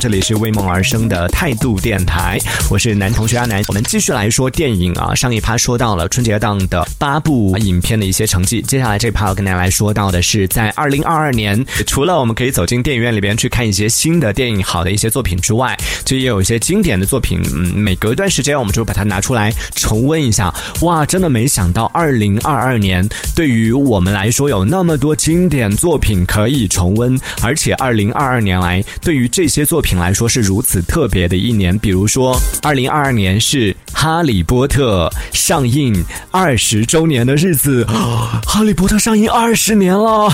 这里是为梦而生的态度电台，我是男同学阿南。我们继续来说电影啊，上一趴说到了春节档的八部影片的一些成绩，接下来这一趴要跟大家来说到的是，在二零二二年，除了我们可以走进电影院里边去看一些新的电影、好的一些作品之外，就也有一些经典的作品，嗯，每隔一段时间我们就把它拿出来重温一下。哇，真的没想到二零二二年对于我们来说有那么多经典作品可以重温，而且二零二二年来对于这些作品来说是如此特别的一年。比如说，二零二二年是《哈利波特》上映二十周年的日子，《哈利波特》上映二十年了。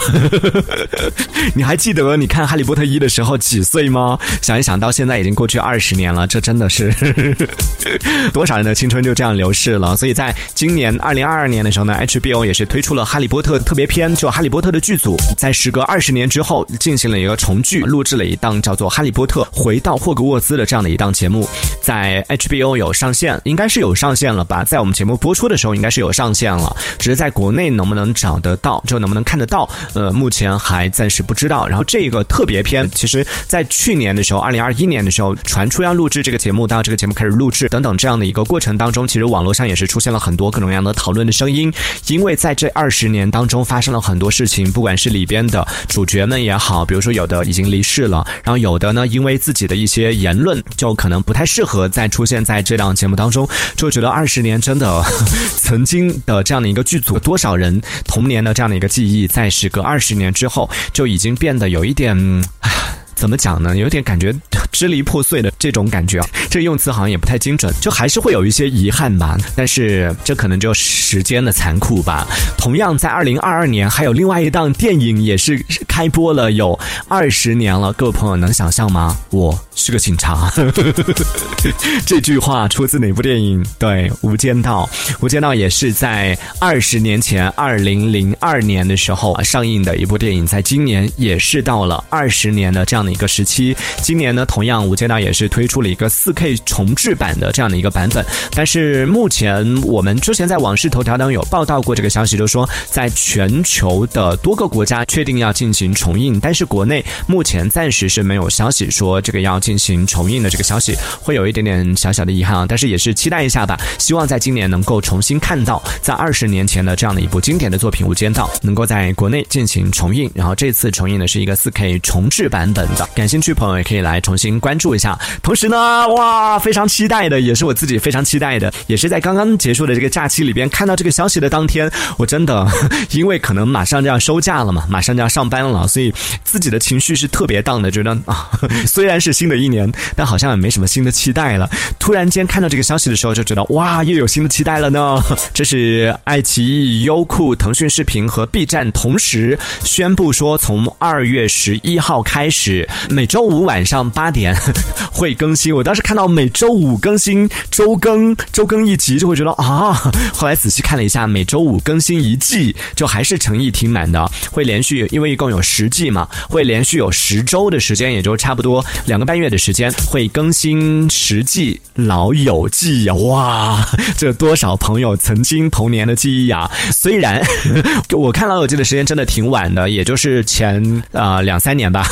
你还记得你看《哈利波特》一的时候几岁吗？想一想到现在已经过去二十年了，这真的是 多少人的青春就这样流逝了。所以在今年二零二二年的时候呢，HBO 也是推出了《哈利波特》特别篇，就《哈利波特》的剧组在时隔二十年之后进行了一个重聚，录制了一档叫做《哈利波特回到霍格沃兹》的这样的一档节目，在 HBO 有上线，应该是有上线了吧？在我们节目播出的时候，应该是有上线了，只是在国内能不能找得到，就能不能看得到，呃，目前还暂时不知道。然后这个特别篇，其实在去年的时候，二零二一年的时候传出要录制这个节目，到这个节目开始录制等等这样的一个过程当中，其实网络上也是出现了很多各种各样的讨论的声音，因为在这二十年当中发生了很多事情，不管是里边的主角们也好，比如说有的已经离世了，然后有的呢因为为自己的一些言论就可能不太适合再出现在这档节目当中，就觉得二十年真的 曾经的这样的一个剧组，多少人童年的这样的一个记忆，在时隔二十年之后就已经变得有一点，怎么讲呢？有点感觉支离破碎的这种感觉啊，这用词好像也不太精准，就还是会有一些遗憾吧。但是这可能就时间的残酷吧。同样在二零二二年，还有另外一档电影也是开播了有二十年了，各位朋友能想象吗？我是个警察。这句话出自哪部电影？对，《无间道》。《无间道》也是在二十年前，二零零二年的时候上映的一部电影，在今年也是到了二十年的这样的。一个时期，今年呢，同样《无间道》也是推出了一个四 K 重制版的这样的一个版本。但是目前我们之前在网视头条当中有报道过这个消息，就是说在全球的多个国家确定要进行重映，但是国内目前暂时是没有消息说这个要进行重映的这个消息，会有一点点小小的遗憾啊。但是也是期待一下吧，希望在今年能够重新看到在二十年前的这样的一部经典的作品《无间道》能够在国内进行重映，然后这次重映的是一个四 K 重制版本的。感兴趣朋友也可以来重新关注一下。同时呢，哇，非常期待的，也是我自己非常期待的，也是在刚刚结束的这个假期里边看到这个消息的当天，我真的因为可能马上就要收假了嘛，马上就要上班了，所以自己的情绪是特别荡的，觉得啊，虽然是新的一年，但好像也没什么新的期待了。突然间看到这个消息的时候，就觉得哇，又有新的期待了呢。这是爱奇艺、优酷、腾讯视频和 B 站同时宣布说，从二月十一号开始。每周五晚上八点 会更新。我当时看到每周五更新，周更周更一集，就会觉得啊。后来仔细看了一下，每周五更新一季，就还是诚意挺满的。会连续，因为一共有十季嘛，会连续有十周的时间，也就差不多两个半月的时间，会更新实际《老友记》呀。哇，这多少朋友曾经童年的记忆啊！虽然 我看《老友记》的时间真的挺晚的，也就是前啊两三年吧。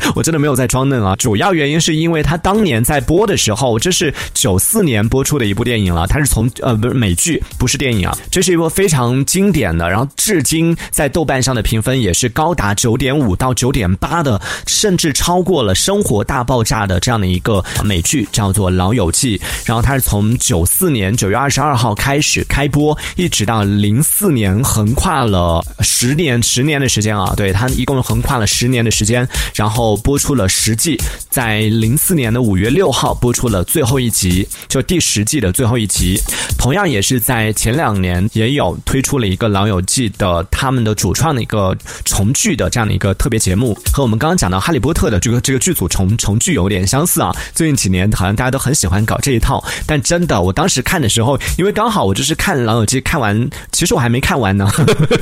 我真的没有在装嫩啊！主要原因是因为他当年在播的时候，这是九四年播出的一部电影了。它是从呃不是美剧，不是电影啊。这是一部非常经典的，然后至今在豆瓣上的评分也是高达九点五到九点八的，甚至超过了《生活大爆炸》的这样的一个美剧，叫做《老友记》。然后它是从九四年九月二十二号开始开播，一直到零四年，横跨了十年十年的时间啊。对，它一共横跨了十年的时间。然后后播出了十季，在零四年的五月六号播出了最后一集，就第十季的最后一集。同样也是在前两年也有推出了一个《老友记》的他们的主创的一个重聚的这样的一个特别节目，和我们刚刚讲到《哈利波特》的这个这个剧组重重聚有点相似啊。最近几年好像大家都很喜欢搞这一套，但真的，我当时看的时候，因为刚好我就是看《老友记》看完，其实我还没看完呢，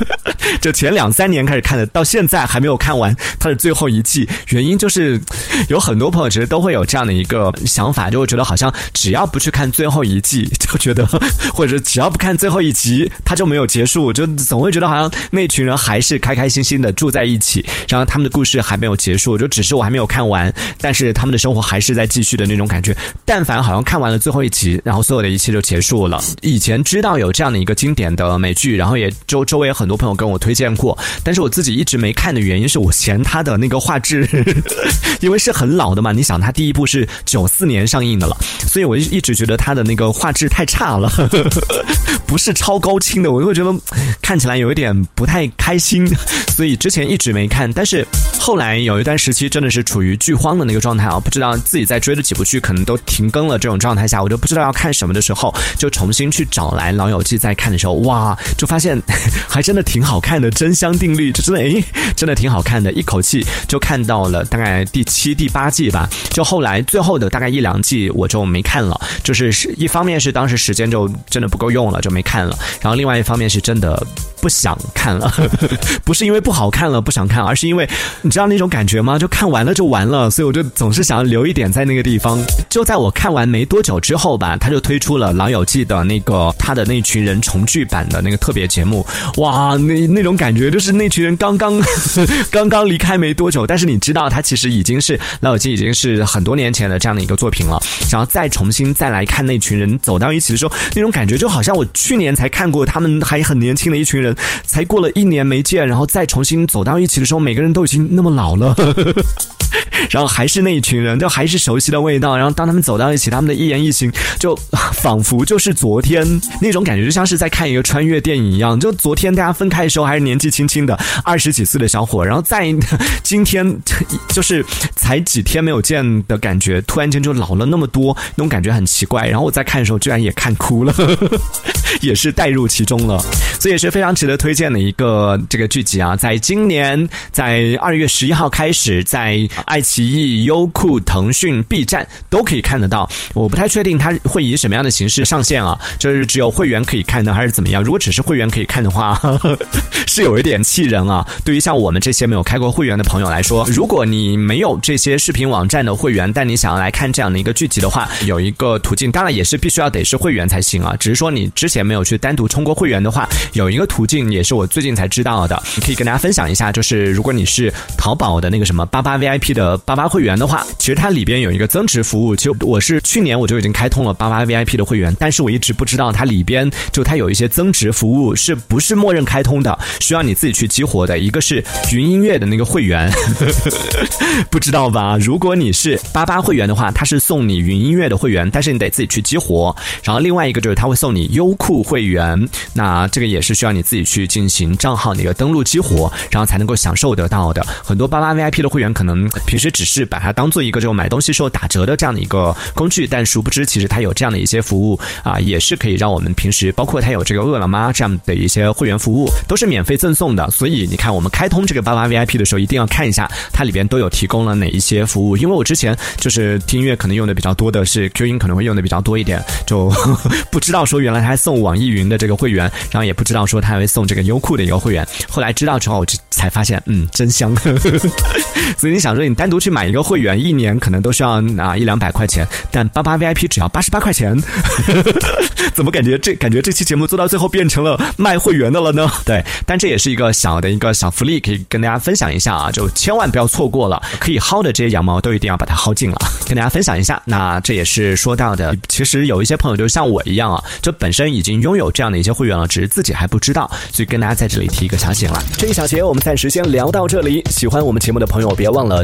就前两三年开始看的，到现在还没有看完它的最后一季。原因就是有很多朋友其实都会有这样的一个想法，就会觉得好像只要不去看最后一季，就觉得或者只要不看最后一集，它就没有结束，就总会觉得好像那群人还是开开心心的住在一起，然后他们的故事还没有结束，就只是我还没有看完，但是他们的生活还是在继续的那种感觉。但凡好像看完了最后一集，然后所有的一切就结束了。以前知道有这样的一个经典的美剧，然后也周周围很多朋友跟我推荐过，但是我自己一直没看的原因是我嫌它的那个画质，因为是很老的嘛。你想，它第一部是九四年上映的了，所以我一直觉得它的那个画质太差了，不是超高清的，我就会觉得看起来有一点不太开心，所以之前一直没看。但是后来有一段时期真的是处于剧荒的那个状态啊，不知道自己在追的几部剧可能都停更了，这种状态下，我就不知道要看什么的时候，就重新去找来《老友记》再看的时候，哇，就发现还真的挺好看的，真香定律，就真的诶，真的挺好看的，一口气就看到了大概第七、第八季吧。就后来最后的大概一两季我就没看了，就是是一方面是当时时间就真的不够用了，就没看了，然后另外一方面是真的不想看了，不是因为不好看了不想看，而是因为你知道那种感觉吗？就看完了就完了，所以我就总是想要留一点在那个地方。就在我看完没多久之后吧，他就推出了《老友记》的那个他的那群人重聚版的那个特别节目，哇，那那种感觉就是那群人刚刚 刚刚离开没多久，但是你知道他其实已经是《老友记》已经是很多年前的这样的一个作品了，然后再重新再来看那群人走到一起的时候，那种感觉就好像我去年才看过他们还很年轻的一群人，才过了一年没见，然后再重新走到一起的时候，每个人都已经那么老了。然后还是那一群人，就还是熟悉的味道。然后当他们走到一起，他们的一言一行，就仿佛就是昨天那种感觉，就像是在看一个穿越电影一样。就昨天大家分开的时候还是年纪轻轻的二十几岁的小伙，然后在今天就是才几天没有见的感觉，突然间就老了那么多，那种感觉很奇怪。然后我在看的时候，居然也看哭了，也是带入其中了，所以也是非常值得推荐的一个这个剧集啊。在今年，在二月十一号开始，在爱奇艺、优酷、腾讯、B 站都可以看得到。我不太确定它会以什么样的形式上线啊，就是只有会员可以看呢，还是怎么样？如果只是会员可以看的话，是有一点气人啊。对于像我们这些没有开过会员的朋友来说，如果你没有这些视频网站的会员，但你想要来看这样的一个剧集的话，有一个途径，当然也是必须要得是会员才行啊。只是说你之前没有去单独充过会员的话，有一个途径也是我最近才知道的，可以跟大家分享一下。就是如果你是淘宝的那个什么八八 VIP 的八八会员的话，其实它里边有一个增值服务。其实我是去年我就已经开通了八八 VIP 的会员，但是我一直不知道它里边就它有一些增值服务是不是默认开通的，需要你自己去激活的。一个是云音乐的那个会员，不知道吧？如果你是八八会员的话，它是送你云音乐的会员，但是你得自己去激活。然后另外一个就是它会送你优酷会员，那这个也是需要你自己去进行账号的一个登录激活，然后才能够享受得到的。很多八八 VIP 的会员可能平时只是把它当做一个这种买东西时候打折的这样的一个工具，但殊不知其实它有这样的一些服务啊，也是可以让我们平时包括它有这个饿了么这样的一些会员服务，都是免费赠送的。所以你看，我们开通这个八八 VIP 的时候，一定要看一下它里边都有提供了哪一些服务。因为我之前就是听音乐可能用的比较多的是 Q 音，可能会用的比较多一点，就不知道说原来他还送网易云的这个会员，然后也不知道说他还会送这个优酷的一个会员。后来知道之后，我就才发现，嗯，真香。呵 呵所以你想说，你单独去买一个会员，一年可能都需要啊一两百块钱，但八八 VIP 只要八十八块钱，怎么感觉这感觉这期节目做到最后变成了卖会员的了呢？对，但这也是一个小的一个小福利，可以跟大家分享一下啊，就千万不要错过了，可以薅的这些羊毛都一定要把它薅尽了，跟大家分享一下。那这也是说到的，其实有一些朋友就像我一样啊，就本身已经拥有这样的一些会员了，只是自己还不知道，所以跟大家在这里提一个小醒了。这一小节我们暂时先聊到这里，喜欢我们节目的朋友别忘了